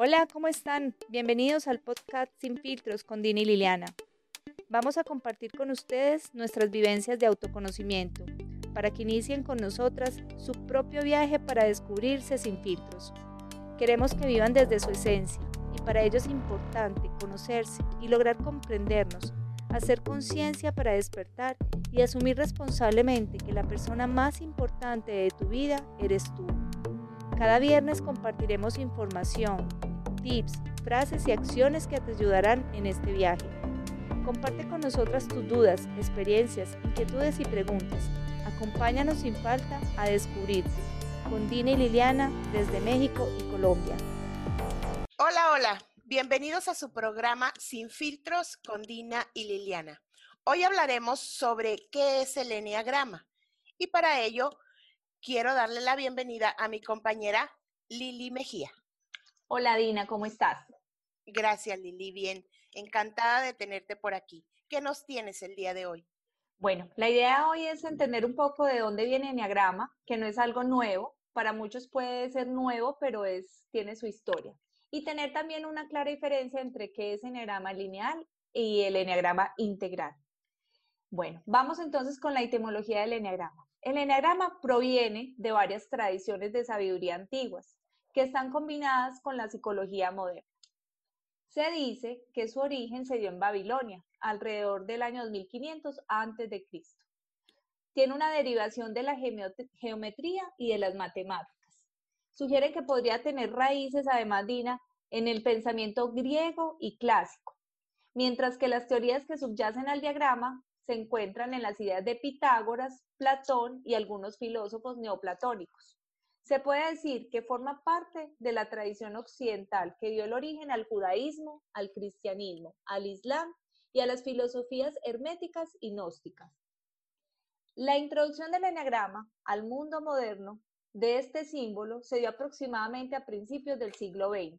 Hola, ¿cómo están? Bienvenidos al podcast Sin Filtros con Dini y Liliana. Vamos a compartir con ustedes nuestras vivencias de autoconocimiento para que inicien con nosotras su propio viaje para descubrirse sin filtros. Queremos que vivan desde su esencia y para ello es importante conocerse y lograr comprendernos, hacer conciencia para despertar y asumir responsablemente que la persona más importante de tu vida eres tú. Cada viernes compartiremos información, tips, frases y acciones que te ayudarán en este viaje. Comparte con nosotras tus dudas, experiencias, inquietudes y preguntas. Acompáñanos sin falta a descubrirte. Con Dina y Liliana desde México y Colombia. Hola, hola. Bienvenidos a su programa Sin Filtros con Dina y Liliana. Hoy hablaremos sobre qué es el Enneagrama. Y para ello, quiero darle la bienvenida a mi compañera Lili Mejía. Hola Dina, ¿cómo estás? Gracias Lili, bien. Encantada de tenerte por aquí. ¿Qué nos tienes el día de hoy? Bueno, la idea hoy es entender un poco de dónde viene Enneagrama, que no es algo nuevo. Para muchos puede ser nuevo, pero es, tiene su historia. Y tener también una clara diferencia entre qué es Enneagrama lineal y el Enneagrama integral. Bueno, vamos entonces con la etimología del Enneagrama. El Enneagrama proviene de varias tradiciones de sabiduría antiguas que están combinadas con la psicología moderna. Se dice que su origen se dio en Babilonia, alrededor del año 2500 a.C. Tiene una derivación de la geometría y de las matemáticas. Sugiere que podría tener raíces, además, Dina, en el pensamiento griego y clásico, mientras que las teorías que subyacen al diagrama se encuentran en las ideas de Pitágoras, Platón y algunos filósofos neoplatónicos. Se puede decir que forma parte de la tradición occidental que dio el origen al judaísmo, al cristianismo, al islam y a las filosofías herméticas y gnósticas. La introducción del enagrama al mundo moderno de este símbolo se dio aproximadamente a principios del siglo XX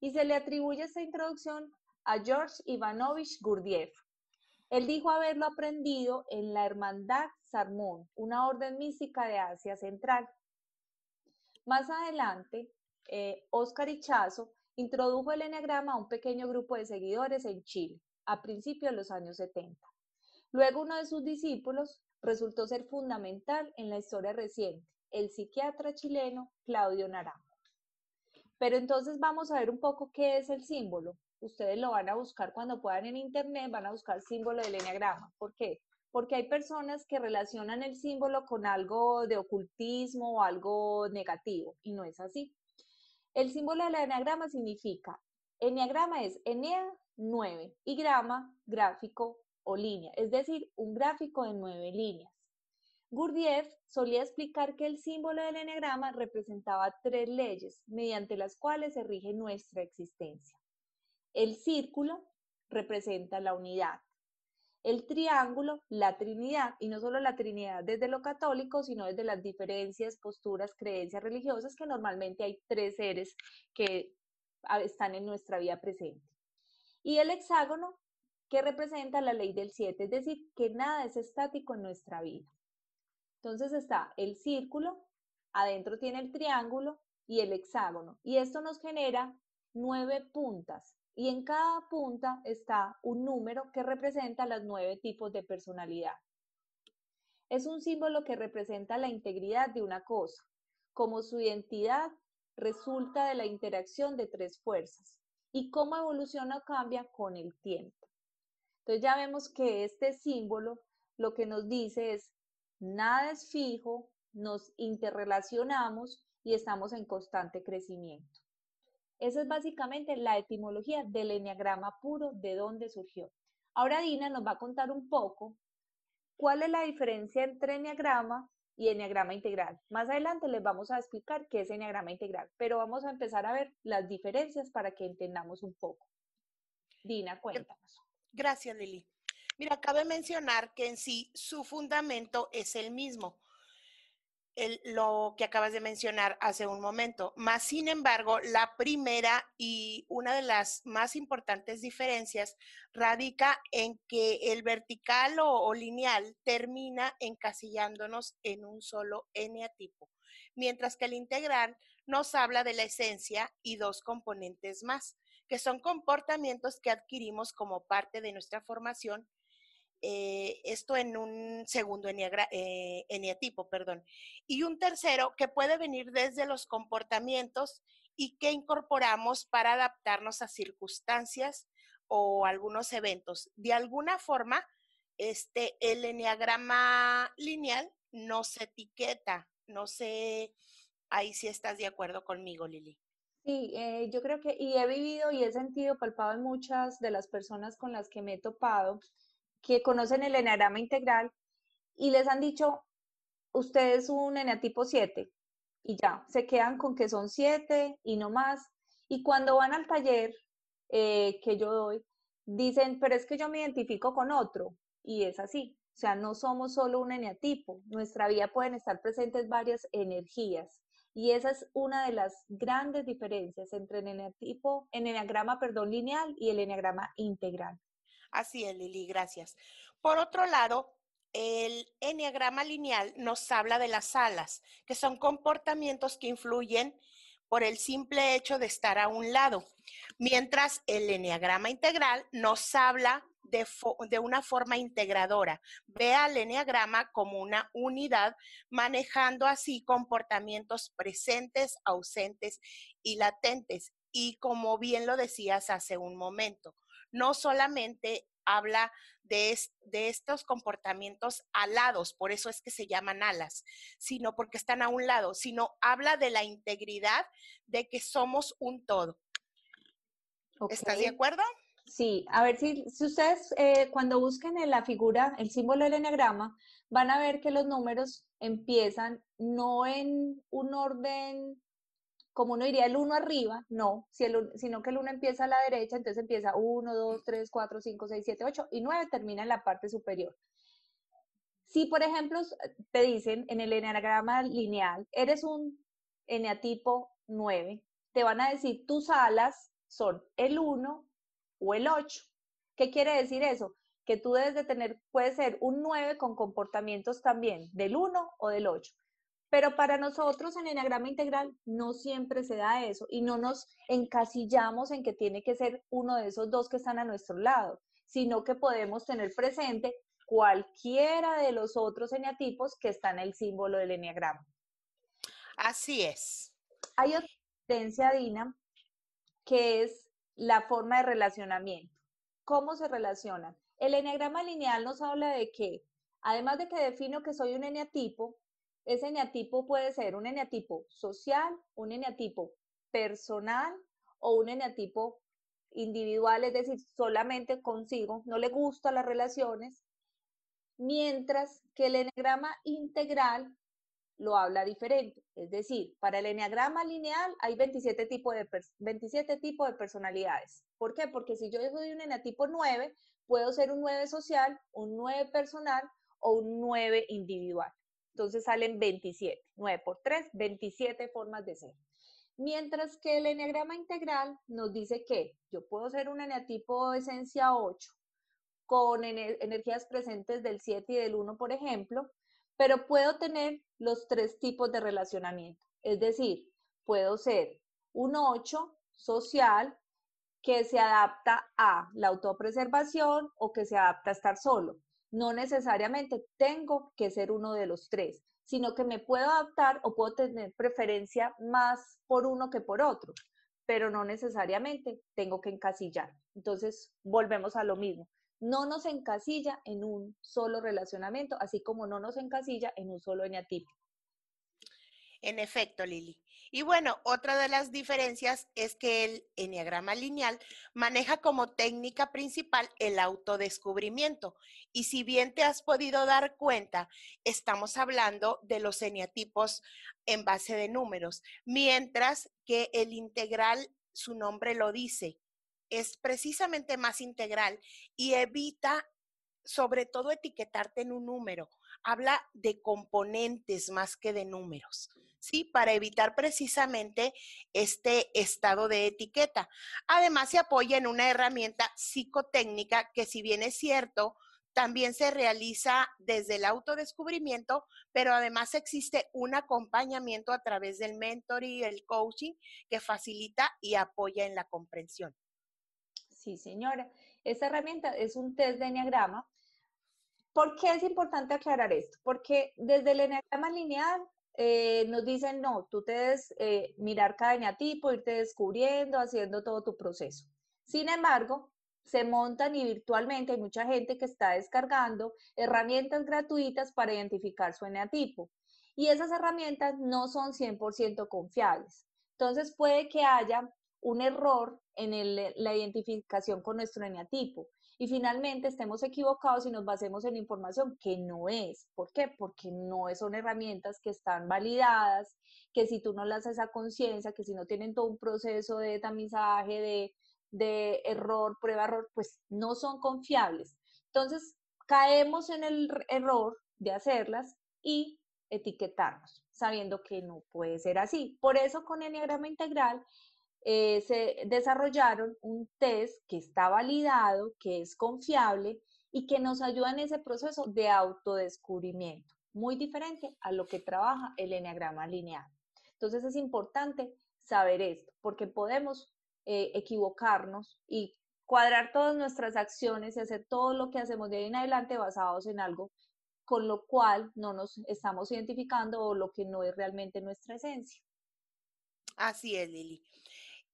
y se le atribuye esta introducción a George Ivanovich Gurdjieff. Él dijo haberlo aprendido en la Hermandad Sarmón, una orden mística de Asia Central. Más adelante, eh, Oscar Ichazo introdujo el eneagrama a un pequeño grupo de seguidores en Chile, a principios de los años 70. Luego uno de sus discípulos resultó ser fundamental en la historia reciente, el psiquiatra chileno Claudio Naranjo. Pero entonces vamos a ver un poco qué es el símbolo. Ustedes lo van a buscar cuando puedan en internet, van a buscar símbolo del eneagrama. ¿Por qué? Porque hay personas que relacionan el símbolo con algo de ocultismo o algo negativo, y no es así. El símbolo del eneagrama significa, eneagrama es enea 9 y grama, gráfico o línea, es decir, un gráfico de nueve líneas. Gurdjieff solía explicar que el símbolo del eneagrama representaba tres leyes mediante las cuales se rige nuestra existencia. El círculo representa la unidad, el triángulo, la Trinidad, y no solo la Trinidad desde lo católico, sino desde las diferencias, posturas, creencias religiosas, que normalmente hay tres seres que están en nuestra vida presente. Y el hexágono, que representa la ley del siete, es decir, que nada es estático en nuestra vida. Entonces está el círculo, adentro tiene el triángulo y el hexágono, y esto nos genera nueve puntas, y en cada punta está un número que representa los nueve tipos de personalidad. Es un símbolo que representa la integridad de una cosa, como su identidad resulta de la interacción de tres fuerzas y cómo evoluciona o cambia con el tiempo. Entonces ya vemos que este símbolo lo que nos dice es, nada es fijo, nos interrelacionamos y estamos en constante crecimiento. Esa es básicamente la etimología del enneagrama puro, de dónde surgió. Ahora Dina nos va a contar un poco cuál es la diferencia entre enneagrama y enneagrama integral. Más adelante les vamos a explicar qué es enneagrama integral, pero vamos a empezar a ver las diferencias para que entendamos un poco. Dina, cuéntanos. Gracias, Lili. Mira, cabe mencionar que en sí su fundamento es el mismo lo que acabas de mencionar hace un momento. Más sin embargo, la primera y una de las más importantes diferencias radica en que el vertical o, lineal termina encasillándonos en un solo eneatipo, mientras que el integral nos habla de la esencia y dos componentes más, que son comportamientos que adquirimos como parte de nuestra formación eh, esto en un segundo eh, eneatipo, perdón. Y un tercero que puede venir desde los comportamientos y que incorporamos para adaptarnos a circunstancias o algunos eventos. De alguna forma, este, el eneagrama lineal no se etiqueta, no sé, ahí sí estás de acuerdo conmigo, Lili. Sí, eh, yo creo que, y he vivido y he sentido palpado en muchas de las personas con las que me he topado, que conocen el eneagrama integral y les han dicho, usted es un eneatipo 7 y ya, se quedan con que son 7 y no más. Y cuando van al taller eh, que yo doy, dicen, pero es que yo me identifico con otro y es así. O sea, no somos solo un eneatipo, nuestra vida pueden estar presentes varias energías. Y esa es una de las grandes diferencias entre el eneatipo, el eneagrama, perdón, lineal y el eneagrama integral. Así es, Lili, gracias. Por otro lado, el enneagrama lineal nos habla de las alas, que son comportamientos que influyen por el simple hecho de estar a un lado, mientras el enneagrama integral nos habla de, una forma integradora. Ve al enneagrama como una unidad, manejando así comportamientos presentes, ausentes y latentes. Y como bien lo decías hace un momento, no solamente habla de, estos comportamientos alados, por eso es que se llaman alas, sino porque están a un lado, sino habla de la integridad de que somos un todo. ¿Estás de acuerdo? Sí, a ver si, si ustedes eh, cuando busquen en la figura, el símbolo del enagrama, van a ver que los números empiezan no en un orden como uno diría el 1 arriba, no, sino que el 1 empieza a la derecha, entonces empieza 1, 2, 3, 4, 5, 6, 7, 8 y 9 termina en la parte superior. Si, por ejemplo, te dicen en el eneagrama lineal, eres un eneatipo 9, te van a decir tus alas son el 1 o el 8. ¿Qué quiere decir eso? Que tú debes de tener, puede ser un 9 con comportamientos también del 1 o del 8. Pero para nosotros en Enneagrama Integral no siempre se da eso y no nos encasillamos en que tiene que ser uno de esos dos que están a nuestro lado, sino que podemos tener presente cualquiera de los otros eneatipos que están en el símbolo del eneagrama. Así es. Hay otra diferencia, Dina, que es la forma de relacionamiento. ¿Cómo se relacionan? El eneagrama lineal nos habla de que, además de que defino que soy un eneatipo, ese eneatipo puede ser un eneatipo social, un eneatipo personal o un eneatipo individual, es decir, solamente consigo, no le gustan las relaciones, mientras que el eneagrama integral lo habla diferente. Es decir, para el eneagrama lineal hay 27 tipos de, 27 tipos de personalidades. ¿Por qué? Porque si yo soy un eneatipo 9, puedo ser un 9 social, un 9 personal o un 9 individual. Entonces salen 27. 9 por 3, 27 formas de ser. Mientras que el eneagrama integral nos dice que yo puedo ser un eneatipo esencia 8 con energías presentes del 7 y del 1, por ejemplo, pero puedo tener los tres tipos de relacionamiento. Es decir, puedo ser un 8 social que se adapta a la autopreservación o que se adapta a estar solo no necesariamente tengo que ser uno de los tres, sino que me puedo adaptar o puedo tener preferencia más por uno que por otro, pero no necesariamente tengo que encasillar. Entonces, volvemos a lo mismo. No nos encasilla en un solo relacionamiento, así como no nos encasilla en un solo eneatipo. En efecto, Lili. Y bueno, otra de las diferencias es que el enneagrama lineal maneja como técnica principal el autodescubrimiento. Y si bien te has podido dar cuenta, estamos hablando de los eneatipos en base de números, mientras que el integral, su nombre lo dice, es precisamente más integral y evita sobre todo etiquetarte en un número. Habla de componentes más que de números. ¿sí? Para evitar precisamente este estado de etiqueta. Además, se apoya en una herramienta psicotécnica que si bien es cierto, también se realiza desde el autodescubrimiento, pero además existe un acompañamiento a través del mentoring, el coaching, que facilita y apoya en la comprensión. Sí, señora. Esta herramienta es un test de enneagrama. ¿Por qué es importante aclarar esto? Porque desde el enneagrama lineal eh, nos dicen, no, tú te debes eh, mirar cada eneatipo, irte descubriendo, haciendo todo tu proceso. Sin embargo, se montan y virtualmente hay mucha gente que está descargando herramientas gratuitas para identificar su eneatipo. Y esas herramientas no son 100% confiables. Entonces puede que haya un error en la identificación con nuestro eneatipo. Y finalmente estemos equivocados y nos basemos en información que no es. ¿Por qué? Porque no son herramientas que están validadas, que si tú no las haces a conciencia, que si no tienen todo un proceso de tamizaje, de, de error, prueba, error, pues no son confiables. Entonces, caemos en el error de hacerlas y etiquetarnos, sabiendo que no puede ser así. Por eso con Enneagrama Integral eh, se desarrollaron un test que está validado, que es confiable y que nos ayuda en ese proceso de autodescubrimiento, muy diferente a lo que trabaja el enneagrama lineal. Entonces es importante saber esto, porque podemos eh, equivocarnos y cuadrar todas nuestras acciones y hacer todo lo que hacemos de ahí en adelante basados en algo con lo cual no nos estamos identificando o lo que no es realmente nuestra esencia. Así es, Lili.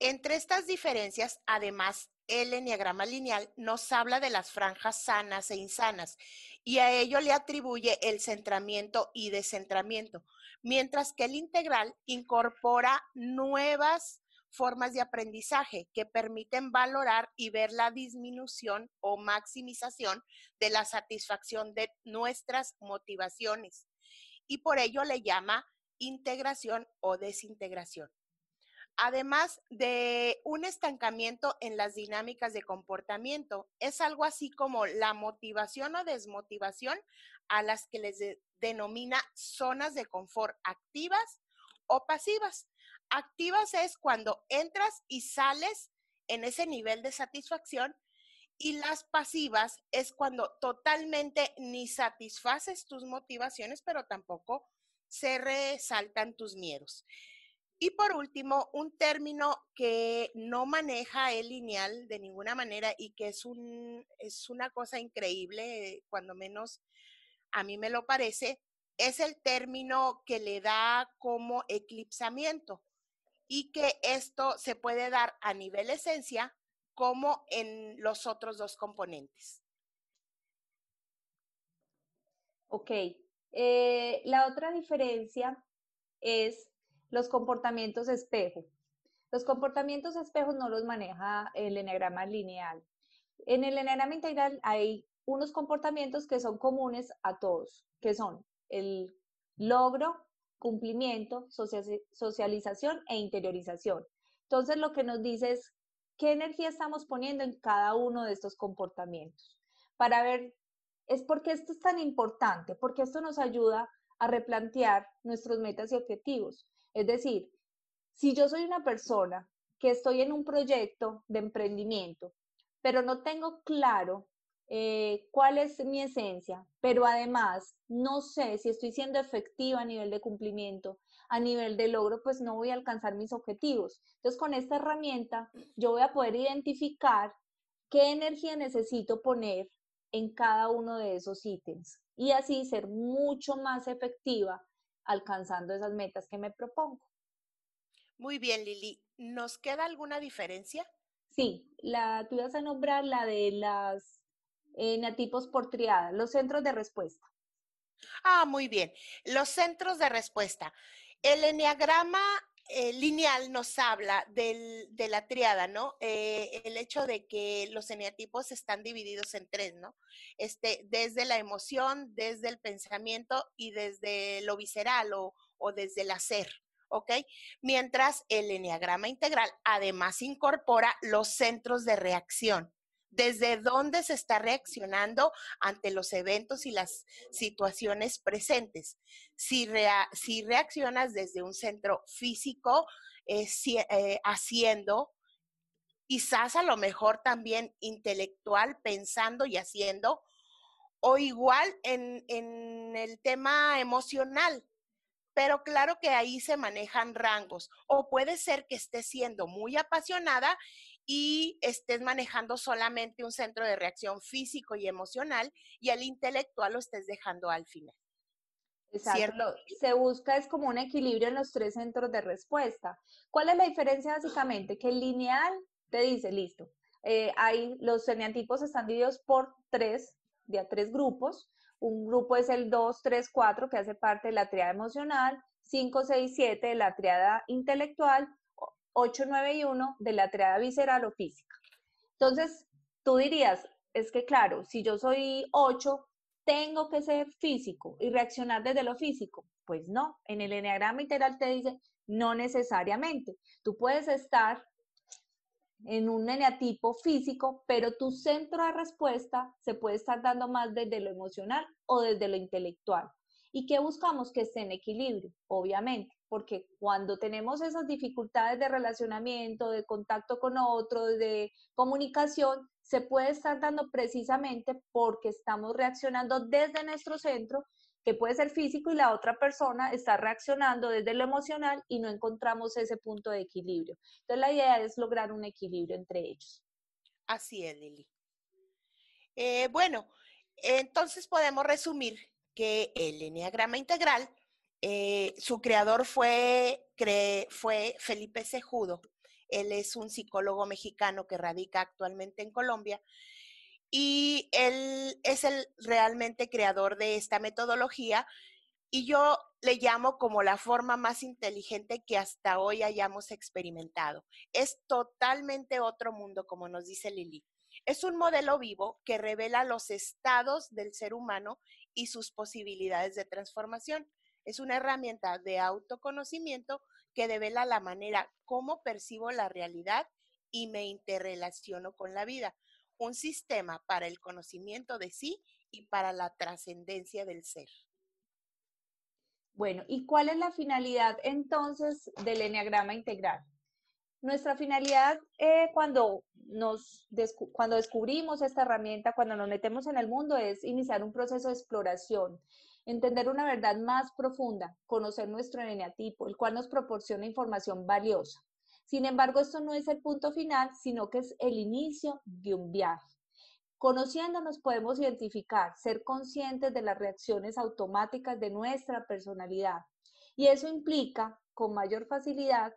Entre estas diferencias, además, el enneagrama lineal nos habla de las franjas sanas e insanas y a ello le atribuye el centramiento y descentramiento, mientras que el integral incorpora nuevas formas de aprendizaje que permiten valorar y ver la disminución o maximización de la satisfacción de nuestras motivaciones. Y por ello le llama integración o desintegración además de un estancamiento en las dinámicas de comportamiento. Es algo así como la motivación o desmotivación a las que les denomina zonas de confort activas o pasivas. Activas es cuando entras y sales en ese nivel de satisfacción y las pasivas es cuando totalmente ni satisfaces tus motivaciones, pero tampoco se resaltan tus miedos. Y por último, un término que no maneja el lineal de ninguna manera y que es, un, es una cosa increíble, cuando menos a mí me lo parece, es el término que le da como eclipsamiento y que esto se puede dar a nivel esencia como en los otros dos componentes. Ok, eh, la otra diferencia es los comportamientos espejo. Los comportamientos espejos no los maneja el eneagrama lineal. En el eneagrama integral hay unos comportamientos que son comunes a todos, que son el logro, cumplimiento, socialización e interiorización. Entonces, lo que nos dice es qué energía estamos poniendo en cada uno de estos comportamientos. Para ver, es porque esto es tan importante, porque esto nos ayuda a replantear nuestros metas y objetivos. Es decir, si yo soy una persona que estoy en un proyecto de emprendimiento, pero no tengo claro eh, cuál es mi esencia, pero además no sé si estoy siendo efectiva a nivel de cumplimiento, a nivel de logro, pues no voy a alcanzar mis objetivos. Entonces, con esta herramienta, yo voy a poder identificar qué energía necesito poner en cada uno de esos ítems y así ser mucho más efectiva alcanzando esas metas que me propongo. Muy bien, Lili. ¿Nos queda alguna diferencia? Sí, la, tú ibas a nombrar la de las eneatipos por triada, los centros de respuesta. Ah, muy bien. Los centros de respuesta. El eneagrama eh, lineal nos habla de la triada, ¿no? Eh, el hecho de que los eneatipos están divididos en tres, ¿no? Este, desde la emoción, desde el pensamiento y desde lo visceral o, o desde el hacer, ¿ok? Mientras el eneagrama integral además incorpora los centros de reacción desde dónde se está reaccionando ante los eventos y las situaciones presentes. Si, reaccionas desde un centro físico, eh, eh, haciendo, quizás a lo mejor también intelectual, pensando y haciendo, o igual en, en el tema emocional. Pero claro que ahí se manejan rangos. O puede ser que estés siendo muy apasionada y estés manejando solamente un centro de reacción físico y emocional y el intelectual lo estés dejando al final. Exacto. Se busca es como un equilibrio en los tres centros de respuesta. ¿Cuál es la diferencia básicamente? Que el lineal te dice, listo, eh, hay, los eneatipos están divididos por tres, de a tres grupos. Un grupo es el 2, 3, 4, que hace parte de la triada emocional, 5, 6, 7 de la triada intelectual 8, 9 y 1 de la triada visceral o física. Entonces, tú dirías, es que claro, si yo soy 8, tengo que ser físico y reaccionar desde lo físico. Pues no, en el enneagrama integral te dice no necesariamente. Tú puedes estar en un eneatipo físico, pero tu centro de respuesta se puede estar dando más desde lo emocional o desde lo intelectual. ¿Y qué buscamos? Que esté en equilibrio, obviamente porque cuando tenemos esas dificultades de relacionamiento, de contacto con otros, de comunicación, se puede estar dando precisamente porque estamos reaccionando desde nuestro centro, que puede ser físico, y la otra persona está reaccionando desde lo emocional y no encontramos ese punto de equilibrio. Entonces la idea es lograr un equilibrio entre ellos. Así es, Lili. Eh, bueno, entonces podemos resumir que el enneagrama integral eh, su creador fue, Felipe Cejudo. Él es un psicólogo mexicano que radica actualmente en Colombia y él es el realmente creador de esta metodología y yo le llamo como la forma más inteligente que hasta hoy hayamos experimentado. Es totalmente otro mundo, como nos dice Lili. Es un modelo vivo que revela los estados del ser humano y sus posibilidades de transformación. Es una herramienta de autoconocimiento que devela la manera como percibo la realidad y me interrelaciono con la vida. Un sistema para el conocimiento de sí y para la trascendencia del ser. Bueno, ¿y cuál es la finalidad entonces del Enneagrama Integral? Nuestra finalidad eh, cuando, nos cuando descubrimos esta herramienta, cuando nos metemos en el mundo, es iniciar un proceso de exploración entender una verdad más profunda, conocer nuestro eneatipo, el cual nos proporciona información valiosa. Sin embargo, esto no es el punto final, sino que es el inicio de un viaje. Conociéndonos podemos identificar, ser conscientes de las reacciones automáticas de nuestra personalidad. Y eso implica, con mayor facilidad,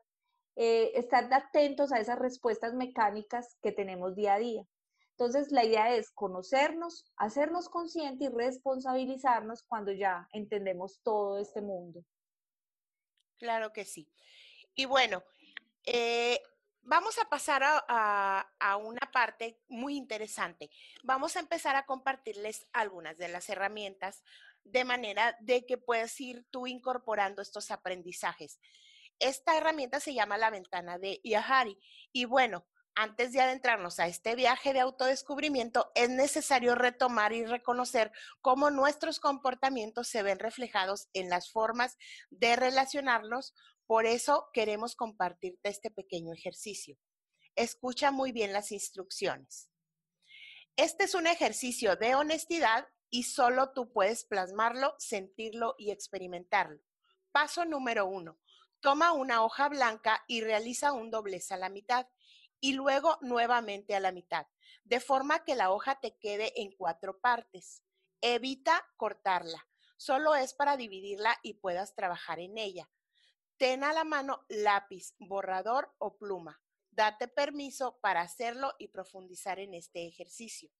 eh, estar atentos a esas respuestas mecánicas que tenemos día a día. Entonces, la idea es conocernos, hacernos conscientes y responsabilizarnos cuando ya entendemos todo este mundo. Claro que sí. Y bueno, eh, vamos a pasar a, a, una parte muy interesante. Vamos a empezar a compartirles algunas de las herramientas de manera de que puedas ir tú incorporando estos aprendizajes. Esta herramienta se llama la ventana de Yahari. Y bueno, antes de adentrarnos a este viaje de autodescubrimiento, es necesario retomar y reconocer cómo nuestros comportamientos se ven reflejados en las formas de relacionarnos. Por eso queremos compartirte este pequeño ejercicio. Escucha muy bien las instrucciones. Este es un ejercicio de honestidad y solo tú puedes plasmarlo, sentirlo y experimentarlo. Paso número uno. Toma una hoja blanca y realiza un doblez a la mitad y luego nuevamente a la mitad, de forma que la hoja te quede en cuatro partes. Evita cortarla, solo es para dividirla y puedas trabajar en ella. Ten a la mano lápiz, borrador o pluma. Date permiso para hacerlo y profundizar en este ejercicio.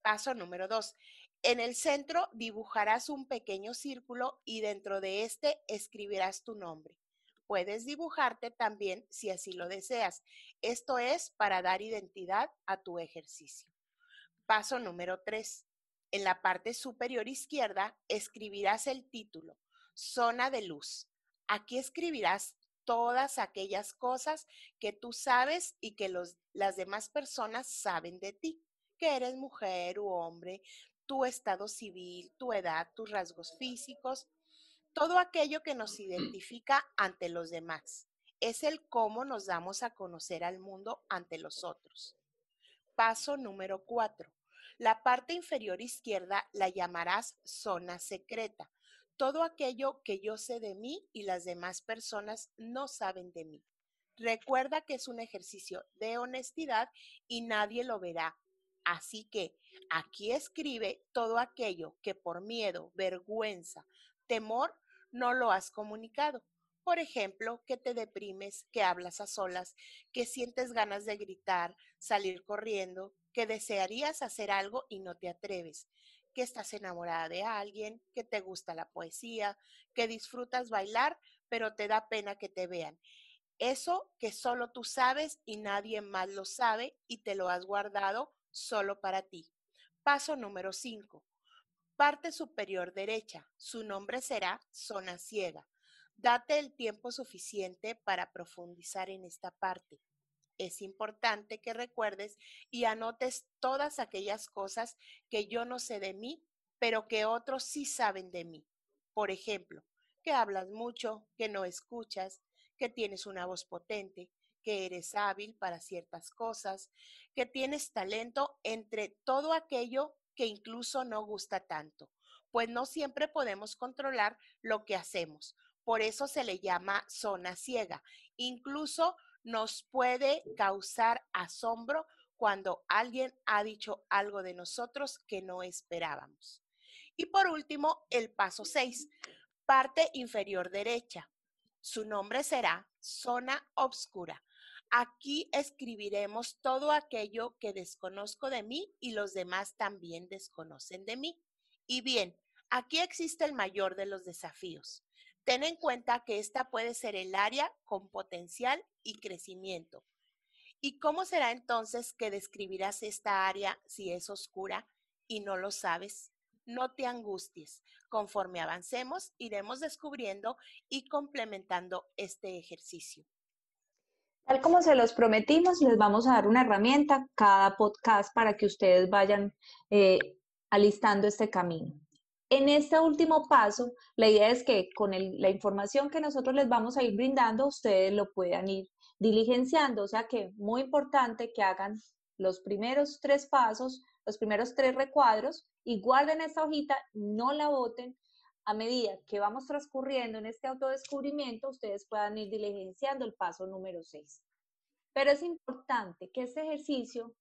Paso número dos. En el centro dibujarás un pequeño círculo y dentro de este escribirás tu nombre. Puedes dibujarte también si así lo deseas. Esto es para dar identidad a tu ejercicio. Paso número 3. En la parte superior izquierda escribirás el título, Zona de Luz. Aquí escribirás todas aquellas cosas que tú sabes y que las demás personas saben de ti, que eres mujer u hombre, tu estado civil, tu edad, tus rasgos físicos, todo aquello que nos identifica ante los demás. Es el cómo nos damos a conocer al mundo ante los otros. Paso número cuatro. La parte inferior izquierda la llamarás zona secreta. Todo aquello que yo sé de mí y las demás personas no saben de mí. Recuerda que es un ejercicio de honestidad y nadie lo verá. Así que aquí escribe todo aquello que por miedo, vergüenza, temor no lo has comunicado. Por ejemplo, que te deprimes, que hablas a solas, que sientes ganas de gritar, salir corriendo, que desearías hacer algo y no te atreves, que estás enamorada de alguien, que te gusta la poesía, que disfrutas bailar, pero te da pena que te vean. Eso que solo tú sabes y nadie más lo sabe y te lo has guardado solo para ti. Paso número 5. Parte superior derecha. Su nombre será zona ciega. Date el tiempo suficiente para profundizar en esta parte. Es importante que recuerdes y anotes todas aquellas cosas que yo no sé de mí, pero que otros sí saben de mí. Por ejemplo, que hablas mucho, que no escuchas, que tienes una voz potente, que eres hábil para ciertas cosas, que tienes talento entre todo aquello que incluso no gusta tanto, pues no siempre podemos controlar lo que hacemos. Por eso se le llama zona ciega. Incluso nos puede causar asombro cuando alguien ha dicho algo de nosotros que no esperábamos. Y por último, el paso 6, parte inferior derecha. Su nombre será zona obscura. Aquí escribiremos todo aquello que desconozco de mí y los demás también desconocen de mí. Y bien, aquí existe el mayor de los desafíos. Ten en cuenta que esta puede ser el área con potencial y crecimiento. ¿Y cómo será entonces que describirás esta área si es oscura y no lo sabes? No te angusties. Conforme avancemos, iremos descubriendo y complementando este ejercicio. Tal como se los prometimos, les vamos a dar una herramienta cada podcast para que ustedes vayan eh, alistando este camino. En este último paso, la idea es que con la información que nosotros les vamos a ir brindando, ustedes lo puedan ir diligenciando. O sea que muy importante que hagan los primeros tres pasos, los primeros tres recuadros y guarden esta hojita, no la boten. A medida que vamos transcurriendo en este autodescubrimiento, ustedes puedan ir diligenciando el paso número 6. Pero es importante que este ejercicio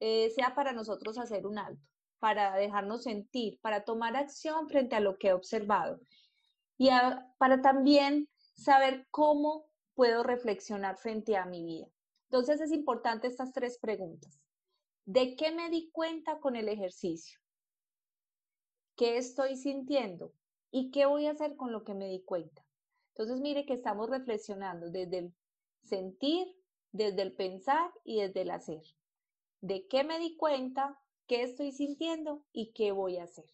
eh, sea para nosotros hacer un alto, para dejarnos sentir, para tomar acción frente a lo que he observado y para también saber cómo puedo reflexionar frente a mi vida. Entonces es importante estas tres preguntas. ¿De qué me di cuenta con el ejercicio? ¿Qué estoy sintiendo? ¿Y qué voy a hacer con lo que me di cuenta? Entonces, mire que estamos reflexionando desde el sentir, desde el pensar y desde el hacer. ¿De qué me di cuenta? ¿Qué estoy sintiendo? ¿Y qué voy a hacer?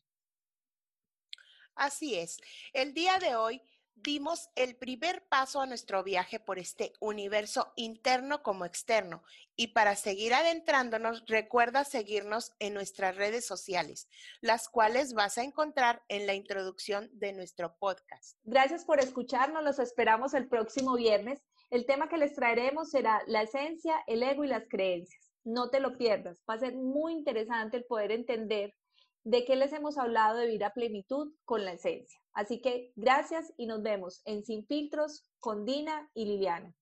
Así es. El día de hoy dimos el primer paso a nuestro viaje por este universo interno como externo. Y para seguir adentrándonos, recuerda seguirnos en nuestras redes sociales, las cuales vas a encontrar en la introducción de nuestro podcast. Gracias por escucharnos, los esperamos el próximo viernes. El tema que les traeremos será la esencia, el ego y las creencias. No te lo pierdas, va a ser muy interesante el poder entender de qué les hemos hablado de vida plenitud con la esencia. Así que gracias y nos vemos en Sin Filtros con Dina y Liliana.